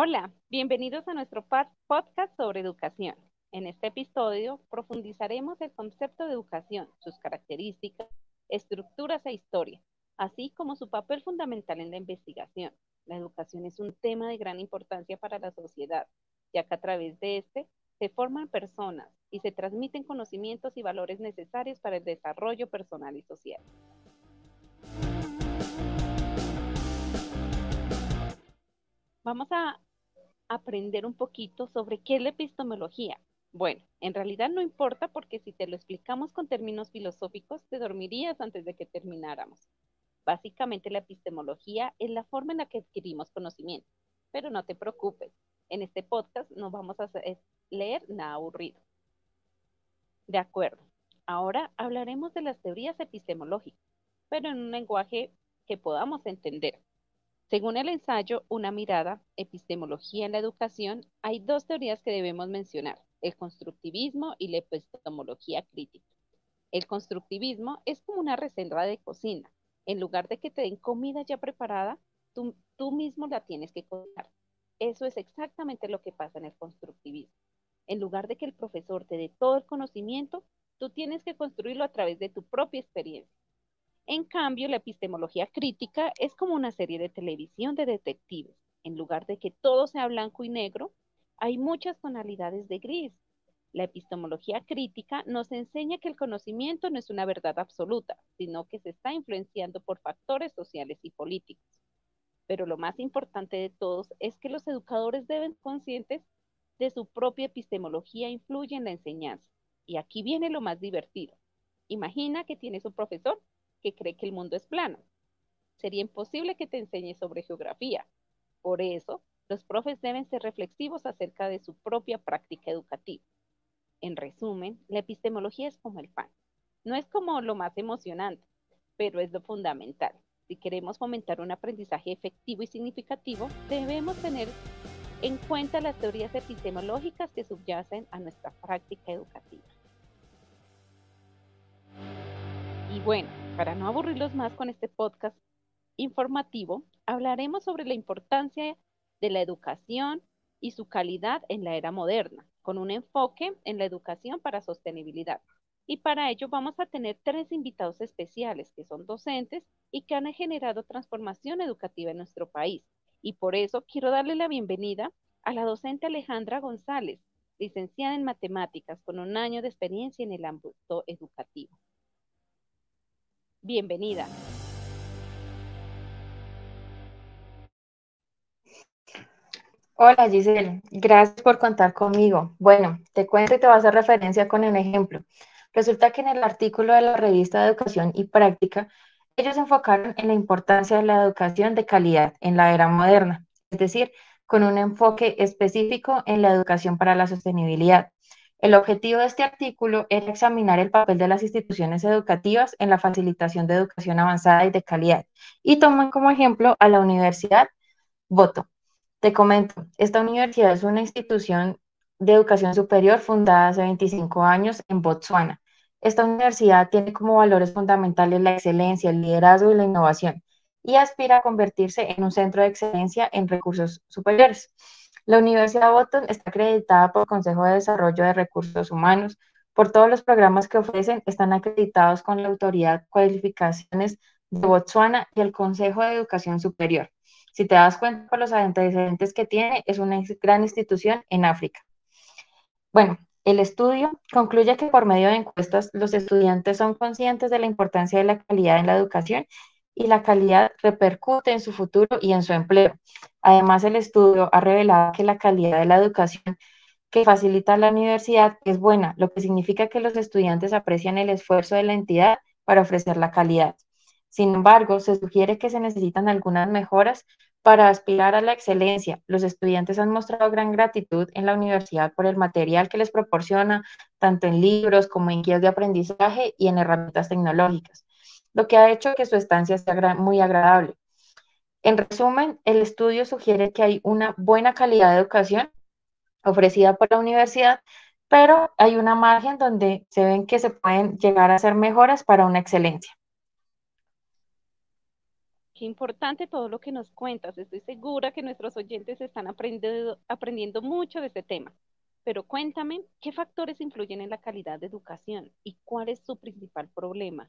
Hola, bienvenidos a nuestro podcast sobre educación. En este episodio profundizaremos el concepto de educación, sus características, estructuras e historia, así como su papel fundamental en la investigación. La educación es un tema de gran importancia para la sociedad, ya que a través de este se forman personas y se transmiten conocimientos y valores necesarios para el desarrollo personal y social. Vamos a aprender un poquito sobre qué es la epistemología. Bueno, en realidad no importa porque si te lo explicamos con términos filosóficos, te dormirías antes de que termináramos. Básicamente la epistemología es la forma en la que adquirimos conocimiento, pero no te preocupes, en este podcast no vamos a leer nada aburrido. De acuerdo, ahora hablaremos de las teorías epistemológicas, pero en un lenguaje que podamos entender. Según el ensayo Una mirada, epistemología en la educación, hay dos teorías que debemos mencionar, el constructivismo y la epistemología crítica. El constructivismo es como una reserva de cocina. En lugar de que te den comida ya preparada, tú, tú mismo la tienes que cocinar. Eso es exactamente lo que pasa en el constructivismo. En lugar de que el profesor te dé todo el conocimiento, tú tienes que construirlo a través de tu propia experiencia. En cambio, la epistemología crítica es como una serie de televisión de detectives. En lugar de que todo sea blanco y negro, hay muchas tonalidades de gris. La epistemología crítica nos enseña que el conocimiento no es una verdad absoluta, sino que se está influenciando por factores sociales y políticos. Pero lo más importante de todos es que los educadores deben conscientes de su propia epistemología influye en la enseñanza. Y aquí viene lo más divertido. Imagina que tienes un profesor que cree que el mundo es plano. Sería imposible que te enseñe sobre geografía. Por eso, los profes deben ser reflexivos acerca de su propia práctica educativa. En resumen, la epistemología es como el pan. No es como lo más emocionante, pero es lo fundamental. Si queremos fomentar un aprendizaje efectivo y significativo, debemos tener en cuenta las teorías epistemológicas que subyacen a nuestra práctica educativa. Y bueno, para no aburrirlos más con este podcast informativo, hablaremos sobre la importancia de la educación y su calidad en la era moderna, con un enfoque en la educación para sostenibilidad. Y para ello vamos a tener tres invitados especiales que son docentes y que han generado transformación educativa en nuestro país. Y por eso quiero darle la bienvenida a la docente Alejandra González, licenciada en matemáticas con un año de experiencia en el ámbito educativo. Bienvenida. Hola Giselle, gracias por contar conmigo. Bueno, te cuento y te voy a hacer referencia con un ejemplo. Resulta que en el artículo de la revista de Educación y Práctica, ellos enfocaron en la importancia de la educación de calidad en la era moderna, es decir, con un enfoque específico en la educación para la sostenibilidad. El objetivo de este artículo era examinar el papel de las instituciones educativas en la facilitación de educación avanzada y de calidad, y toman como ejemplo a la Universidad Voto. Te comento, esta universidad es una institución de educación superior fundada hace 25 años en Botswana. Esta universidad tiene como valores fundamentales la excelencia, el liderazgo y la innovación, y aspira a convertirse en un centro de excelencia en recursos superiores. La Universidad Boston está acreditada por el Consejo de Desarrollo de Recursos Humanos. Por todos los programas que ofrecen, están acreditados con la Autoridad Cualificaciones de Botswana y el Consejo de Educación Superior. Si te das cuenta por los antecedentes que tiene, es una gran institución en África. Bueno, el estudio concluye que por medio de encuestas los estudiantes son conscientes de la importancia de la calidad en la educación y la calidad repercute en su futuro y en su empleo. Además, el estudio ha revelado que la calidad de la educación que facilita la universidad es buena, lo que significa que los estudiantes aprecian el esfuerzo de la entidad para ofrecer la calidad. Sin embargo, se sugiere que se necesitan algunas mejoras para aspirar a la excelencia. Los estudiantes han mostrado gran gratitud en la universidad por el material que les proporciona, tanto en libros como en guías de aprendizaje y en herramientas tecnológicas lo que ha hecho que su estancia sea muy agradable. En resumen, el estudio sugiere que hay una buena calidad de educación ofrecida por la universidad, pero hay una margen donde se ven que se pueden llegar a hacer mejoras para una excelencia. Qué importante todo lo que nos cuentas. Estoy segura que nuestros oyentes están aprendiendo, mucho de este tema. Pero cuéntame, ¿qué factores influyen en la calidad de educación y cuál es su principal problema?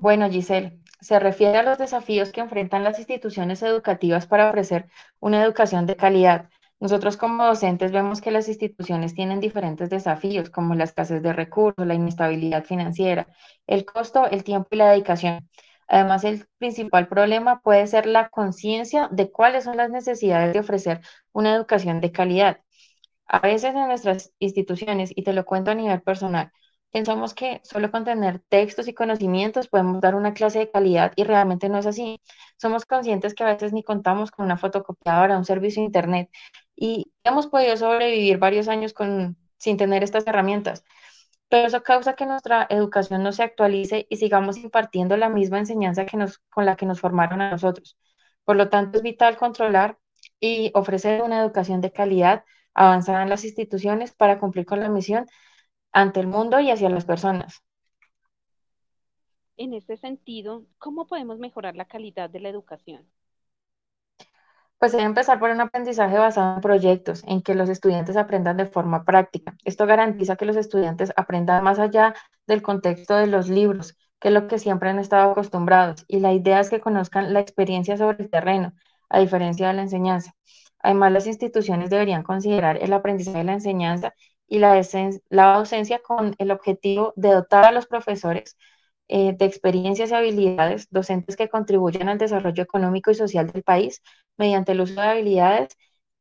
Bueno, Giselle, se refiere a los desafíos que enfrentan las instituciones educativas para ofrecer una educación de calidad. Nosotros como docentes vemos que las instituciones tienen diferentes desafíos, como la escasez de recursos, la inestabilidad financiera, el costo, el tiempo y la dedicación. Además, el principal problema puede ser la conciencia de cuáles son las necesidades de ofrecer una educación de calidad. A veces en nuestras instituciones, y te lo cuento a nivel personal, pensamos que solo con tener textos y conocimientos podemos dar una clase de calidad y realmente no es así. Somos conscientes que a veces ni contamos con una fotocopiadora, un servicio de internet y hemos podido sobrevivir varios años con, sin tener estas herramientas. Pero eso causa que nuestra educación no se actualice y sigamos impartiendo la misma enseñanza que nos, con la que nos formaron a nosotros. Por lo tanto, es vital controlar y ofrecer una educación de calidad avanzada en las instituciones para cumplir con la misión ante el mundo y hacia las personas. En este sentido, ¿cómo podemos mejorar la calidad de la educación? Pues debe empezar por un aprendizaje basado en proyectos, en que los estudiantes aprendan de forma práctica. Esto garantiza que los estudiantes aprendan más allá del contexto de los libros, que es lo que siempre han estado acostumbrados. Y la idea es que conozcan la experiencia sobre el terreno, a diferencia de la enseñanza. Además, las instituciones deberían considerar el aprendizaje de la enseñanza y la, la docencia con el objetivo de dotar a los profesores eh, de experiencias y habilidades docentes que contribuyan al desarrollo económico y social del país mediante el uso de habilidades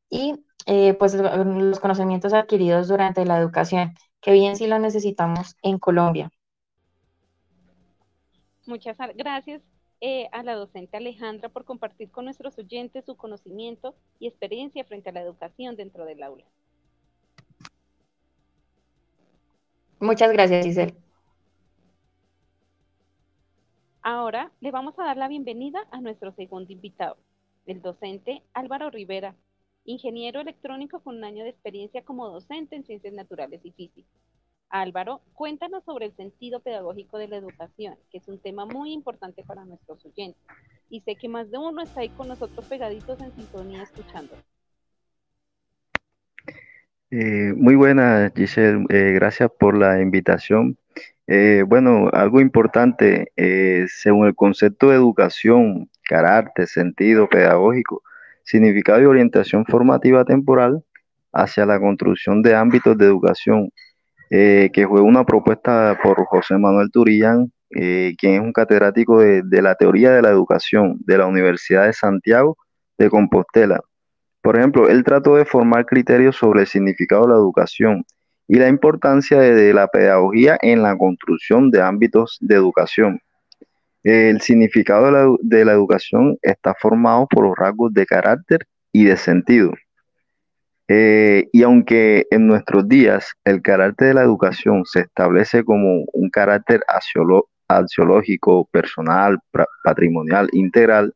y eh, pues los conocimientos adquiridos durante la educación, que bien sí lo necesitamos en Colombia. Muchas gracias eh, a la docente Alejandra por compartir con nuestros oyentes su conocimiento y experiencia frente a la educación dentro del aula. Muchas gracias, Giselle. Ahora le vamos a dar la bienvenida a nuestro segundo invitado, el docente Álvaro Rivera, ingeniero electrónico con un año de experiencia como docente en ciencias naturales y físicas. Álvaro, cuéntanos sobre el sentido pedagógico de la educación, que es un tema muy importante para nuestros oyentes. Y sé que más de uno está ahí con nosotros pegaditos en sintonía escuchando. Eh, muy buena, Giselle. Eh, gracias por la invitación. Eh, bueno, algo importante, según el concepto de educación, carácter, sentido pedagógico, significado y orientación formativa temporal hacia la construcción de ámbitos de educación, que fue una propuesta por José Manuel Turillán, quien es un catedrático de la teoría de la educación de la Universidad de Santiago de Compostela. Por ejemplo, él trató de formar criterios sobre el significado de la educación y la importancia de, la pedagogía en la construcción de ámbitos de educación. El significado de la, educación está formado por los rasgos de carácter y de sentido. Eh, y aunque en nuestros días el carácter de la educación se establece como un carácter axiológico, personal, patrimonial, integral,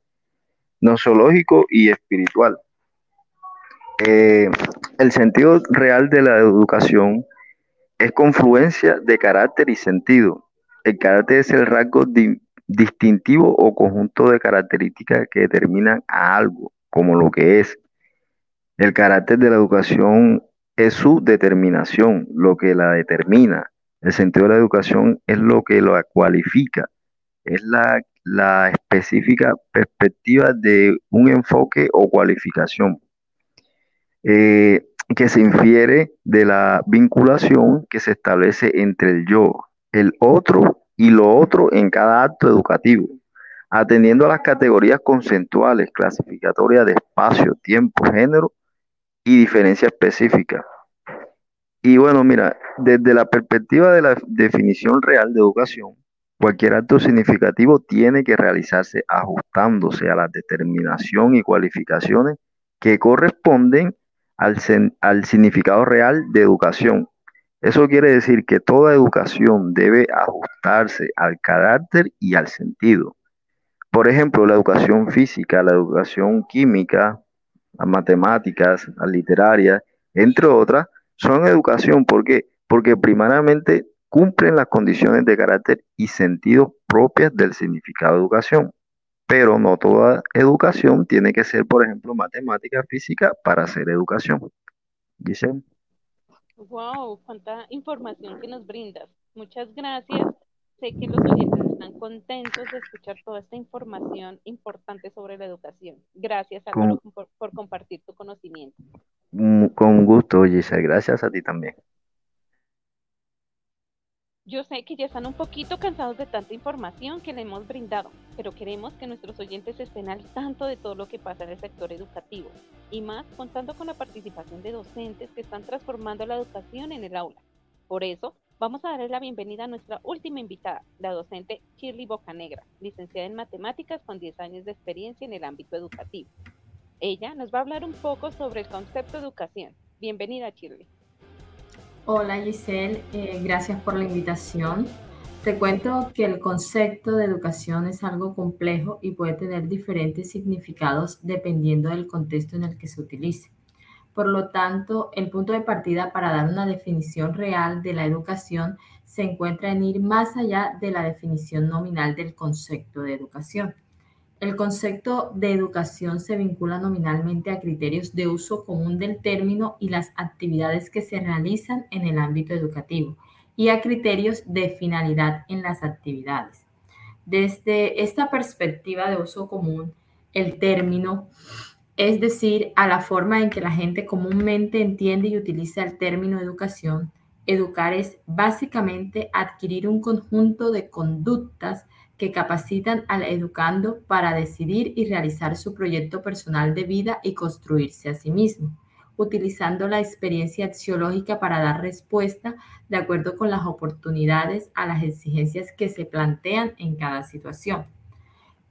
nosológico y espiritual, eh, el sentido real de la educación es confluencia de carácter y sentido. El carácter es el rasgo distintivo o conjunto de características que determinan a algo como lo que es. El carácter de la educación es su determinación, lo que la determina. El sentido de la educación es lo que lo cualifica, es la, la específica perspectiva de un enfoque o cualificación. Eh, que se infiere de la vinculación que se establece entre el yo, el otro y lo otro en cada acto educativo, atendiendo a las categorías conceptuales, clasificatorias de espacio, tiempo, género y diferencia específica. Y bueno, mira, desde la perspectiva de la definición real de educación, cualquier acto significativo tiene que realizarse ajustándose a la determinación y cualificaciones que corresponden al, significado real de educación. Eso quiere decir que toda educación debe ajustarse al carácter y al sentido. Por ejemplo, la educación física, la educación química, las matemáticas, las literarias, entre otras, son educación. ¿Por qué? Porque primariamente cumplen las condiciones de carácter y sentido propias del significado de educación. Pero no toda educación tiene que ser, por ejemplo, matemática, física para hacer educación. Giselle. Wow, cuánta información que nos brindas. Muchas gracias. Sé que los oyentes están contentos de escuchar toda esta información importante sobre la educación. Gracias, Álvaro, por, por compartir tu conocimiento. Mm, con gusto, Giselle. Gracias a ti también. Yo sé que ya están un poquito cansados de tanta información que le hemos brindado, pero queremos que nuestros oyentes estén al tanto de todo lo que pasa en el sector educativo, y más contando con la participación de docentes que están transformando la educación en el aula. Por eso, vamos a darle la bienvenida a nuestra última invitada, la docente Shirley Bocanegra, licenciada en matemáticas con 10 años de experiencia en el ámbito educativo. Ella nos va a hablar un poco sobre el concepto de educación. Bienvenida, Shirley. Hola Giselle, eh, gracias por la invitación. Te cuento que el concepto de educación es algo complejo y puede tener diferentes significados dependiendo del contexto en el que se utilice. Por lo tanto, el punto de partida para dar una definición real de la educación se encuentra en ir más allá de la definición nominal del concepto de educación. El concepto de educación se vincula nominalmente a criterios de uso común del término y las actividades que se realizan en el ámbito educativo y a criterios de finalidad en las actividades. Desde esta perspectiva de uso común, el término, es decir, a la forma en que la gente comúnmente entiende y utiliza el término educación, educar es básicamente adquirir un conjunto de conductas que capacitan al educando para decidir y realizar su proyecto personal de vida y construirse a sí mismo, utilizando la experiencia axiológica para dar respuesta de acuerdo con las oportunidades a las exigencias que se plantean en cada situación.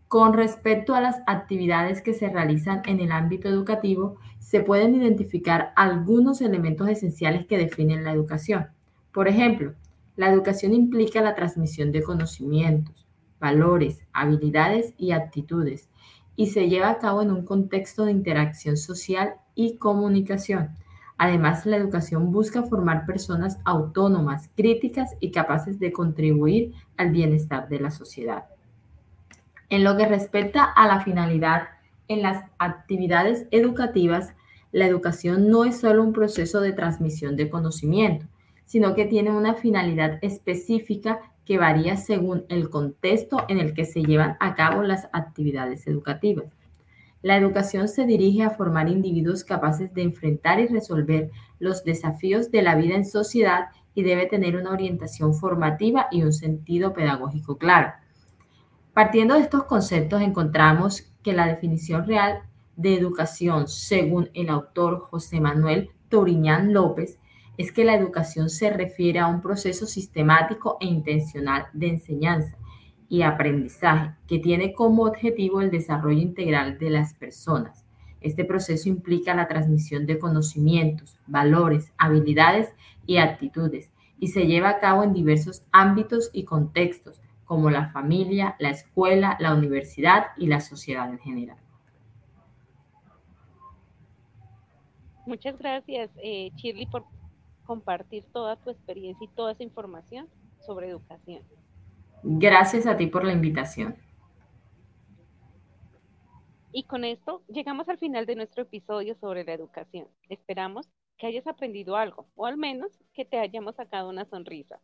Con respecto a las actividades que se realizan en el ámbito educativo, se pueden identificar algunos elementos esenciales que definen la educación. Por ejemplo, la educación implica la transmisión de conocimientos, valores, habilidades y actitudes, y se lleva a cabo en un contexto de interacción social y comunicación. Además, la educación busca formar personas autónomas, críticas y capaces de contribuir al bienestar de la sociedad. En lo que respecta a la finalidad, en las actividades educativas, la educación no es solo un proceso de transmisión de conocimiento, sino que tiene una finalidad específica que varía según el contexto en el que se llevan a cabo las actividades educativas. La educación se dirige a formar individuos capaces de enfrentar y resolver los desafíos de la vida en sociedad y debe tener una orientación formativa y un sentido pedagógico claro. Partiendo de estos conceptos encontramos que la definición real de educación, según el autor José Manuel Toriñán López, es que la educación se refiere a un proceso sistemático e intencional de enseñanza y aprendizaje que tiene como objetivo el desarrollo integral de las personas. Este proceso implica la transmisión de conocimientos, valores, habilidades y actitudes y se lleva a cabo en diversos ámbitos y contextos, como la familia, la escuela, la universidad y la sociedad en general. Muchas gracias, eh, Shirley, por compartir toda tu experiencia y toda esa información sobre educación. Gracias a ti por la invitación. Y con esto llegamos al final de nuestro episodio sobre la educación. Esperamos que hayas aprendido algo, o al menos que te hayamos sacado una sonrisa.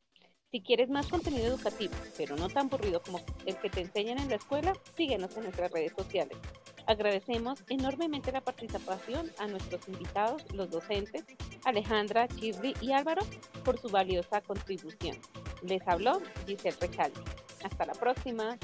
Si quieres más contenido educativo, pero no tan aburrido como el que te enseñan en la escuela, síguenos en nuestras redes sociales. Agradecemos enormemente la participación a nuestros invitados, los docentes, Alejandra, Chirri y Álvaro, por su valiosa contribución. Les habló Giselle Recalde. Hasta la próxima.